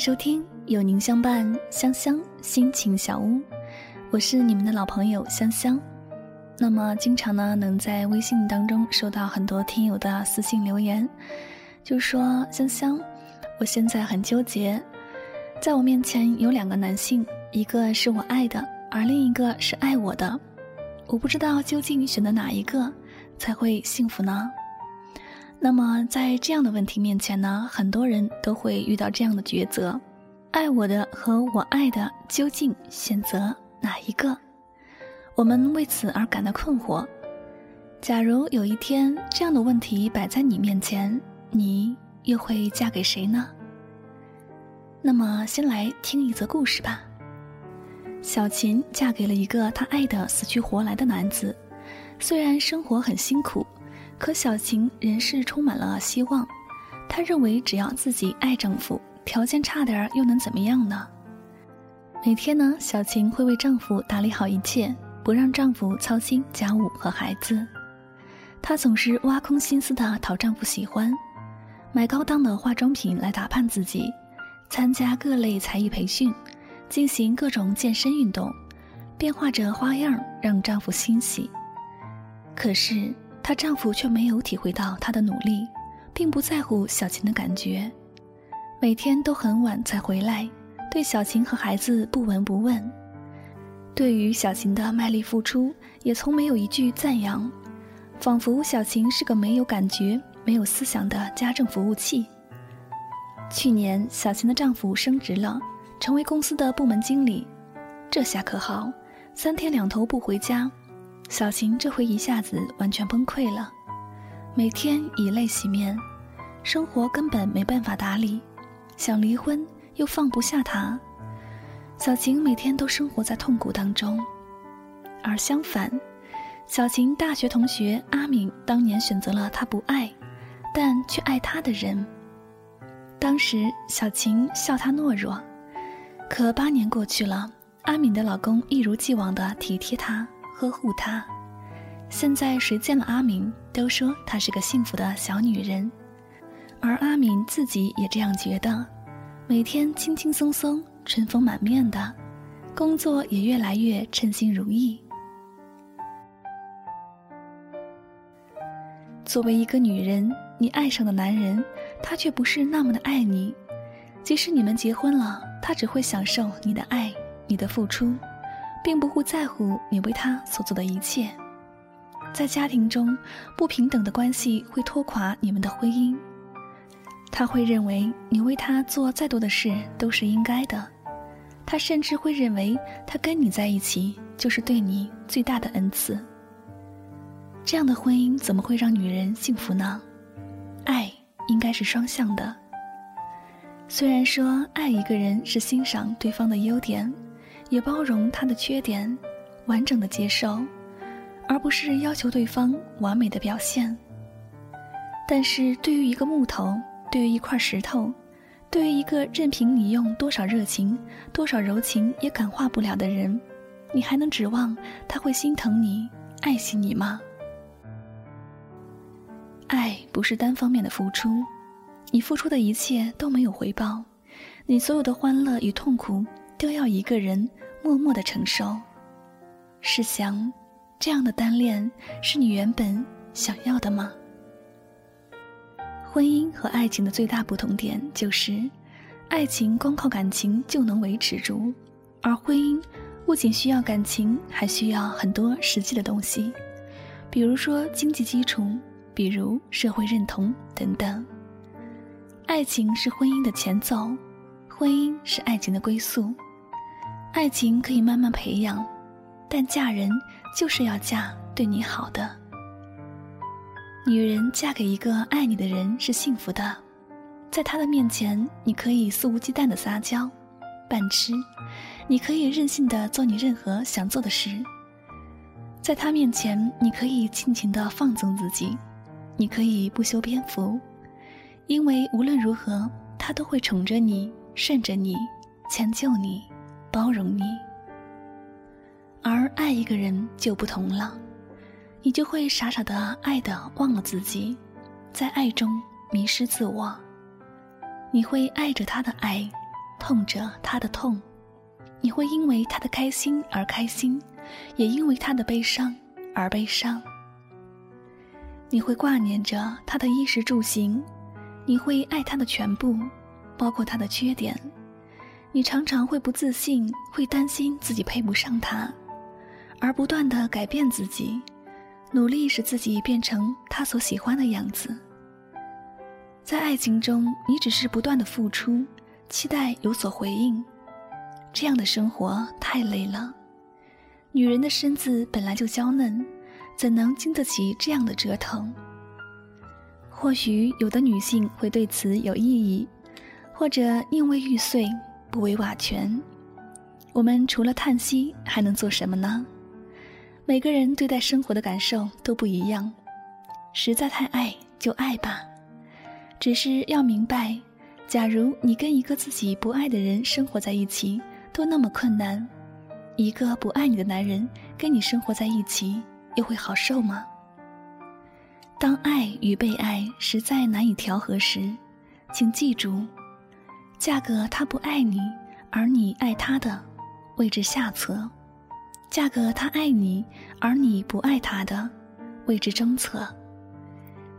收听有您相伴，香香心情小屋，我是你们的老朋友香香。那么经常呢，能在微信当中收到很多听友的私信留言，就说香香，我现在很纠结，在我面前有两个男性，一个是我爱的，而另一个是爱我的，我不知道究竟选择哪一个才会幸福呢？那么，在这样的问题面前呢，很多人都会遇到这样的抉择：爱我的和我爱的，究竟选择哪一个？我们为此而感到困惑。假如有一天这样的问题摆在你面前，你又会嫁给谁呢？那么，先来听一则故事吧。小琴嫁给了一个她爱的死去活来的男子，虽然生活很辛苦。可小晴仍是充满了希望，她认为只要自己爱丈夫，条件差点儿又能怎么样呢？每天呢，小晴会为丈夫打理好一切，不让丈夫操心家务和孩子。她总是挖空心思的讨丈夫喜欢，买高档的化妆品来打扮自己，参加各类才艺培训，进行各种健身运动，变化着花样让丈夫欣喜。可是。她丈夫却没有体会到她的努力，并不在乎小琴的感觉，每天都很晚才回来，对小琴和孩子不闻不问，对于小琴的卖力付出也从没有一句赞扬，仿佛小琴是个没有感觉、没有思想的家政服务器。去年，小琴的丈夫升职了，成为公司的部门经理，这下可好，三天两头不回家。小琴这回一下子完全崩溃了，每天以泪洗面，生活根本没办法打理，想离婚又放不下他。小琴每天都生活在痛苦当中，而相反，小琴大学同学阿敏当年选择了他不爱，但却爱他的人。当时小琴笑他懦弱，可八年过去了，阿敏的老公一如既往的体贴她。呵护她，现在谁见了阿明都说她是个幸福的小女人，而阿明自己也这样觉得，每天轻轻松松、春风满面的，工作也越来越称心如意。作为一个女人，你爱上的男人，他却不是那么的爱你，即使你们结婚了，他只会享受你的爱，你的付出。并不会在乎你为他所做的一切，在家庭中，不平等的关系会拖垮你们的婚姻。他会认为你为他做再多的事都是应该的，他甚至会认为他跟你在一起就是对你最大的恩赐。这样的婚姻怎么会让女人幸福呢？爱应该是双向的。虽然说爱一个人是欣赏对方的优点。也包容他的缺点，完整的接受，而不是要求对方完美的表现。但是对于一个木头，对于一块石头，对于一个任凭你用多少热情、多少柔情也感化不了的人，你还能指望他会心疼你、爱惜你吗？爱不是单方面的付出，你付出的一切都没有回报，你所有的欢乐与痛苦。都要一个人默默的承受。试想，这样的单恋是你原本想要的吗？婚姻和爱情的最大不同点就是，爱情光靠感情就能维持住，而婚姻不仅需要感情，还需要很多实际的东西，比如说经济基础，比如社会认同等等。爱情是婚姻的前奏，婚姻是爱情的归宿。爱情可以慢慢培养，但嫁人就是要嫁对你好的。女人嫁给一个爱你的人是幸福的，在他的面前，你可以肆无忌惮的撒娇、扮吃，你可以任性的做你任何想做的事。在他面前，你可以尽情的放纵自己，你可以不修边幅，因为无论如何，他都会宠着你、顺着你、迁就你。包容你，而爱一个人就不同了，你就会傻傻的爱的忘了自己，在爱中迷失自我。你会爱着他的爱，痛着他的痛，你会因为他的开心而开心，也因为他的悲伤而悲伤。你会挂念着他的衣食住行，你会爱他的全部，包括他的缺点。你常常会不自信，会担心自己配不上他，而不断的改变自己，努力使自己变成他所喜欢的样子。在爱情中，你只是不断的付出，期待有所回应，这样的生活太累了。女人的身子本来就娇嫩，怎能经得起这样的折腾？或许有的女性会对此有异议，或者宁为玉碎不为瓦全。我们除了叹息还能做什么呢？每个人对待生活的感受都不一样，实在太爱就爱吧。只是要明白，假如你跟一个自己不爱的人生活在一起都那么困难，一个不爱你的男人跟你生活在一起又会好受吗？当爱与被爱实在难以调和时，请记住，嫁个他不爱你而你爱他的，位置下策；嫁个他爱你而你不爱他的，位置中策；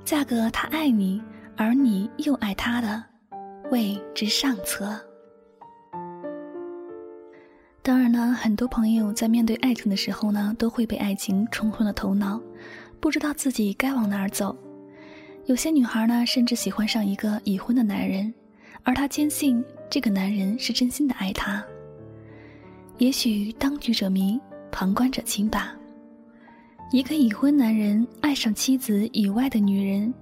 嫁个他爱你。而你又爱他的，位之上策。当然呢，很多朋友在面对爱情的时候呢，都会被爱情冲昏了头脑，不知道自己该往哪儿走。有些女孩呢，甚至喜欢上一个已婚的男人，而她坚信这个男人是真心的爱她。也许当局者迷，旁观者清吧。一个已婚男人爱上妻子以外的女人，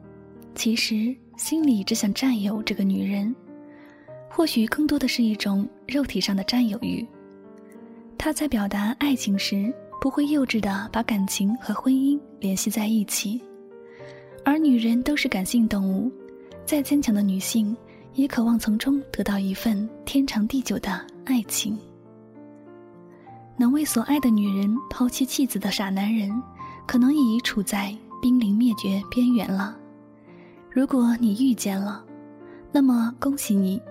其实。心里只想占有这个女人，或许更多的是一种肉体上的占有欲。他在表达爱情时，不会幼稚的把感情和婚姻联系在一起。而女人都是感性动物，再坚强的女性也渴望从中得到一份天长地久的爱情。能为所爱的女人抛弃妻子的傻男人，可能已处在濒临灭绝边缘了。如果你遇见了，那么恭喜你，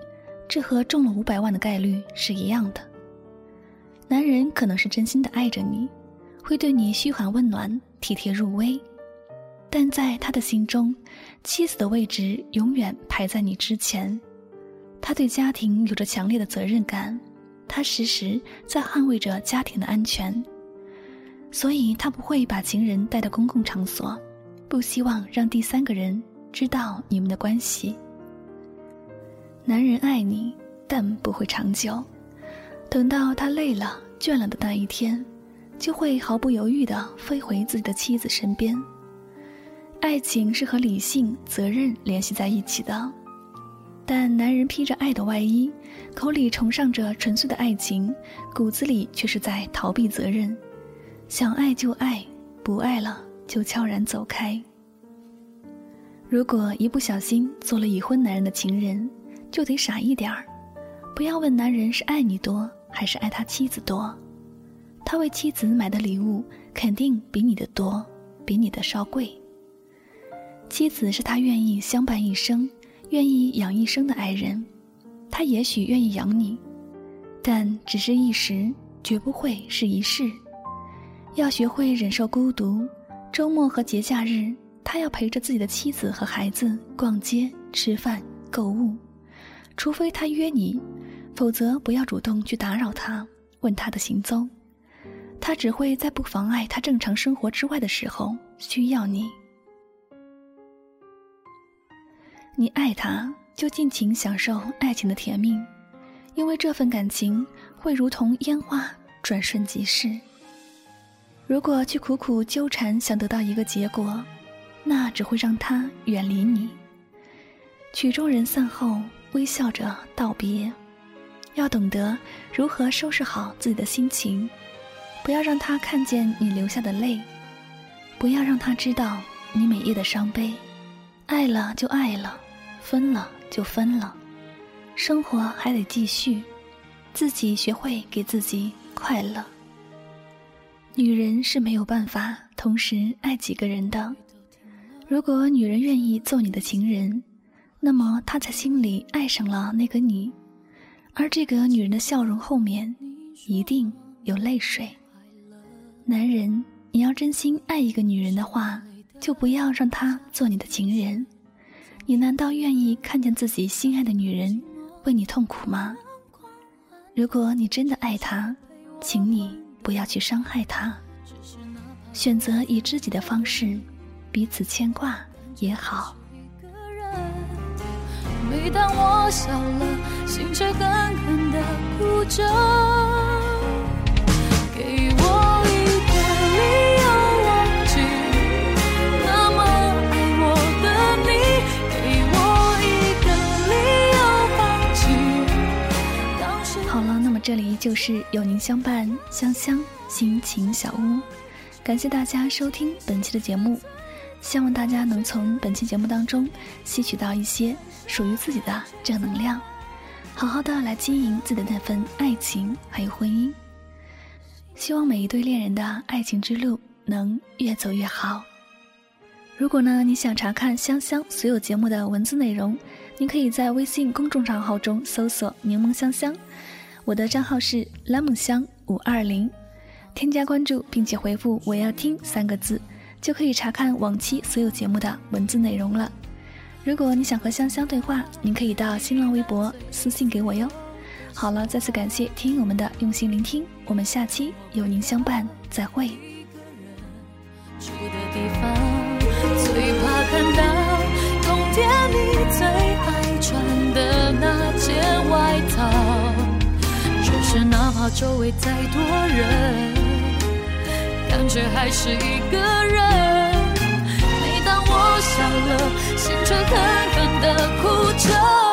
这和中了五百万的概率是一样的。男人可能是真心的爱着你，会对你嘘寒问暖、体贴入微，但在他的心中，妻子的位置永远排在你之前。他对家庭有着强烈的责任感，他时时在捍卫着家庭的安全，所以他不会把情人带到公共场所，不希望让第三个人。知道你们的关系。男人爱你，但不会长久。等到他累了、倦了的那一天，就会毫不犹豫地飞回自己的妻子身边。爱情是和理性、责任联系在一起的，但男人披着爱的外衣，口里崇尚着纯粹的爱情，骨子里却是在逃避责任。想爱就爱，不爱了就悄然走开。如果一不小心做了已婚男人的情人，就得傻一点儿，不要问男人是爱你多还是爱他妻子多，他为妻子买的礼物肯定比你的多，比你的稍贵。妻子是他愿意相伴一生、愿意养一生的爱人，他也许愿意养你，但只是一时，绝不会是一世。要学会忍受孤独，周末和节假日。他要陪着自己的妻子和孩子逛街、吃饭、购物，除非他约你，否则不要主动去打扰他，问他的行踪。他只会在不妨碍他正常生活之外的时候需要你。你爱他，就尽情享受爱情的甜蜜，因为这份感情会如同烟花，转瞬即逝。如果去苦苦纠缠，想得到一个结果。那只会让他远离你。曲终人散后，微笑着道别，要懂得如何收拾好自己的心情，不要让他看见你流下的泪，不要让他知道你每夜的伤悲。爱了就爱了，分了就分了，生活还得继续，自己学会给自己快乐。女人是没有办法同时爱几个人的。如果女人愿意做你的情人，那么她在心里爱上了那个你；而这个女人的笑容后面，一定有泪水。男人，你要真心爱一个女人的话，就不要让她做你的情人。你难道愿意看见自己心爱的女人为你痛苦吗？如果你真的爱她，请你不要去伤害她，选择以知己的方式彼此牵挂也好。每当我笑了，心却狠狠地哭着。这里就是有您相伴，香香心情小屋。感谢大家收听本期的节目，希望大家能从本期节目当中吸取到一些属于自己的正能量，好好的来经营自己的那份爱情还有婚姻。希望每一对恋人的爱情之路能越走越好。如果呢你想查看香香所有节目的文字内容，您可以在微信公众账号中搜索“柠檬香香”。我的账号是拉姆香五二零，添加关注并且回复“我要听”三个字，就可以查看往期所有节目的文字内容了。如果你想和香香对话，您可以到新浪微博私信给我哟。好了，再次感谢听友们的用心聆听，我们下期有您相伴，再会。住的地方，最怕看到冬天怕周围再多人，感觉还是一个人。每当我笑了，心却狠狠的哭着。